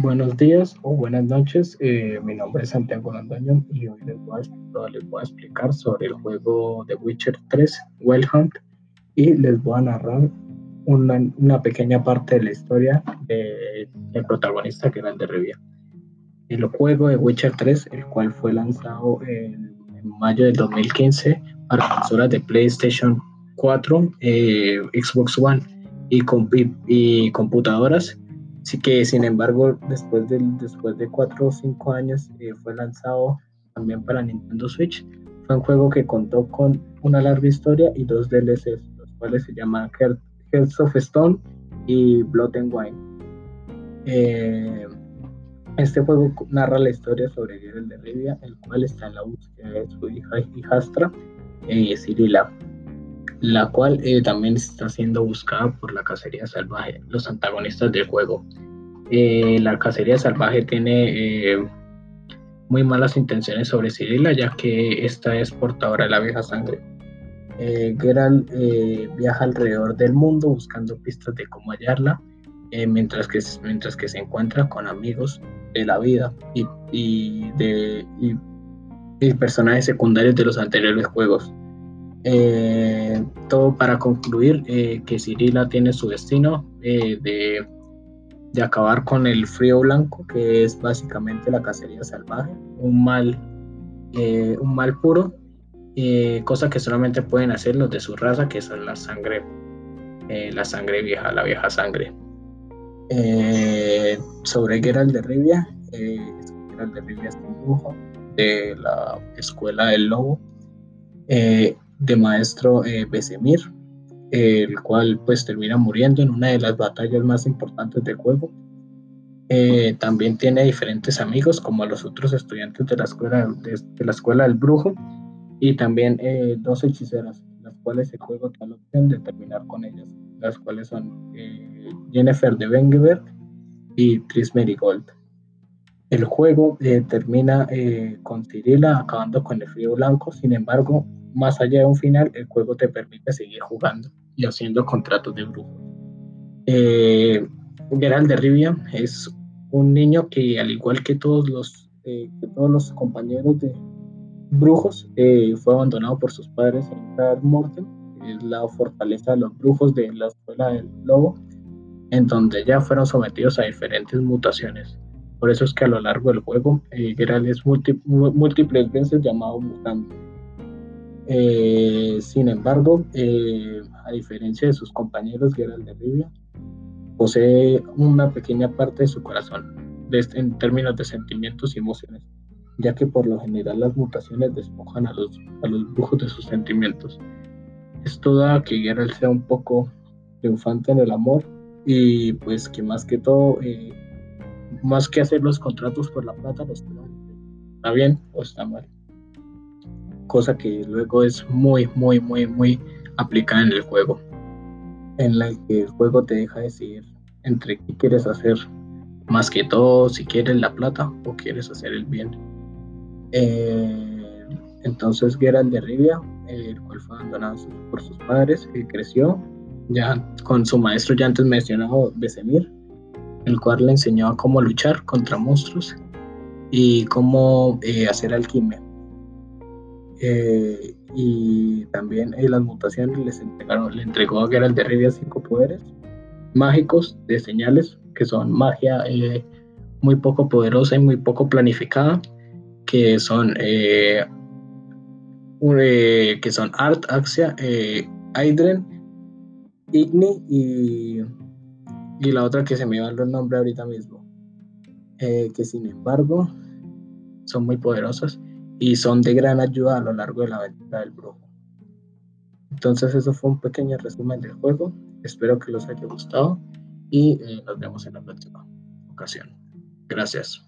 Buenos días o buenas noches, eh, mi nombre es Santiago Londoño y hoy les voy, a, les voy, a, explicar sobre el juego de Witcher 3, Wild Hunt, y les voy a narrar una, una pequeña parte de la historia del protagonista que era el de Rivia. El juego de Witcher 3, el cual fue lanzado en, mayo del 2015 para consolas de PlayStation 4, eh, Xbox One y, y computadoras Así que, sin embargo, después de, después de cuatro o cinco años eh, fue lanzado también para Nintendo Switch. Fue un juego que contó con una larga historia y dos DLCs, los cuales se llaman Hearts of Stone y Blood and Wine. Eh, este juego narra la historia sobre Geralt de Rivia, el cual está en la búsqueda de su hija hijastra, eh, la cual eh, también está siendo buscada por la cacería salvaje, los antagonistas del juego. Eh, la cacería salvaje tiene eh, muy malas intenciones sobre Cirila, ya que esta es portadora de la vieja sangre. Geralt viaja alrededor del mundo buscando pistas de cómo hallarla, mientras, que, mientras que se encuentra con amigos de la vida y, de, y personajes secundarios de los anteriores juegos. Eh, todo para concluir eh, que Cirila tiene su destino eh, de, de, acabar con el frío blanco, que es básicamente la cacería salvaje, un mal, un mal puro, cosa que solamente pueden hacer los de su raza, que son la sangre, la sangre vieja, la vieja sangre. sobre Geralt de Rivia, Geralt de Rivia es un brujo de la escuela del lobo de maestro eh, Besemir, el cual pues termina muriendo en una de las batallas más importantes del juego. Eh, también tiene diferentes amigos como los otros estudiantes de la escuela, de, la escuela del brujo y también eh, dos hechiceras, las cuales el juego tiene la opción de terminar con ellas, las cuales son Jennifer de Bengeberg y Tris Gold. El juego termina con Cirila acabando con el frío blanco, sin embargo, más allá de un final, el juego te permite seguir jugando y haciendo contratos de brujo. Eh, de Rivia es un niño que, al igual que todos los, eh, todos los compañeros de brujos, eh, fue abandonado por sus padres en Kar Morten, es la fortaleza de los brujos de la escuela del lobo, en donde ya fueron sometidos a diferentes mutaciones. Por eso es que a lo largo del juego, Geralt es múltiples veces llamado mutante eh, sin embargo, eh, a diferencia de sus compañeros Geralt de Rivia, posee una pequeña parte de su corazón este, en términos de sentimientos y emociones, ya que por lo general las mutaciones despojan a los, a los brujos de sus sentimientos. Esto da que Geralt sea un poco triunfante en el amor y pues que más que todo, eh, más que hacer los contratos por la plata, los está bien o está mal cosa que luego es muy, muy, muy, muy aplicada en el juego, en la que el juego te deja decidir entre qué quieres hacer, más que todo si quieres la plata o quieres hacer el bien. Eh, entonces Geralt de Rivia, el cual fue abandonado por sus padres, creció ya con su maestro ya antes mencionado Besemir, el cual le enseñó cómo luchar contra monstruos y cómo eh, hacer alquimia. Eh, y también en las mutaciones les entregaron, le entregó a Geralt de Rivia cinco poderes mágicos de señales, que son magia eh, muy poco poderosa y muy poco planificada, que son eh, que son Art, Axia, Aydren, Igni y, y la otra que se me va el nombre ahorita mismo, que sin embargo son muy poderosas y son de gran ayuda a lo largo de la aventura del brujo. Entonces eso fue un pequeño resumen del juego. Espero que los haya gustado y eh, nos vemos en la próxima ocasión. Gracias.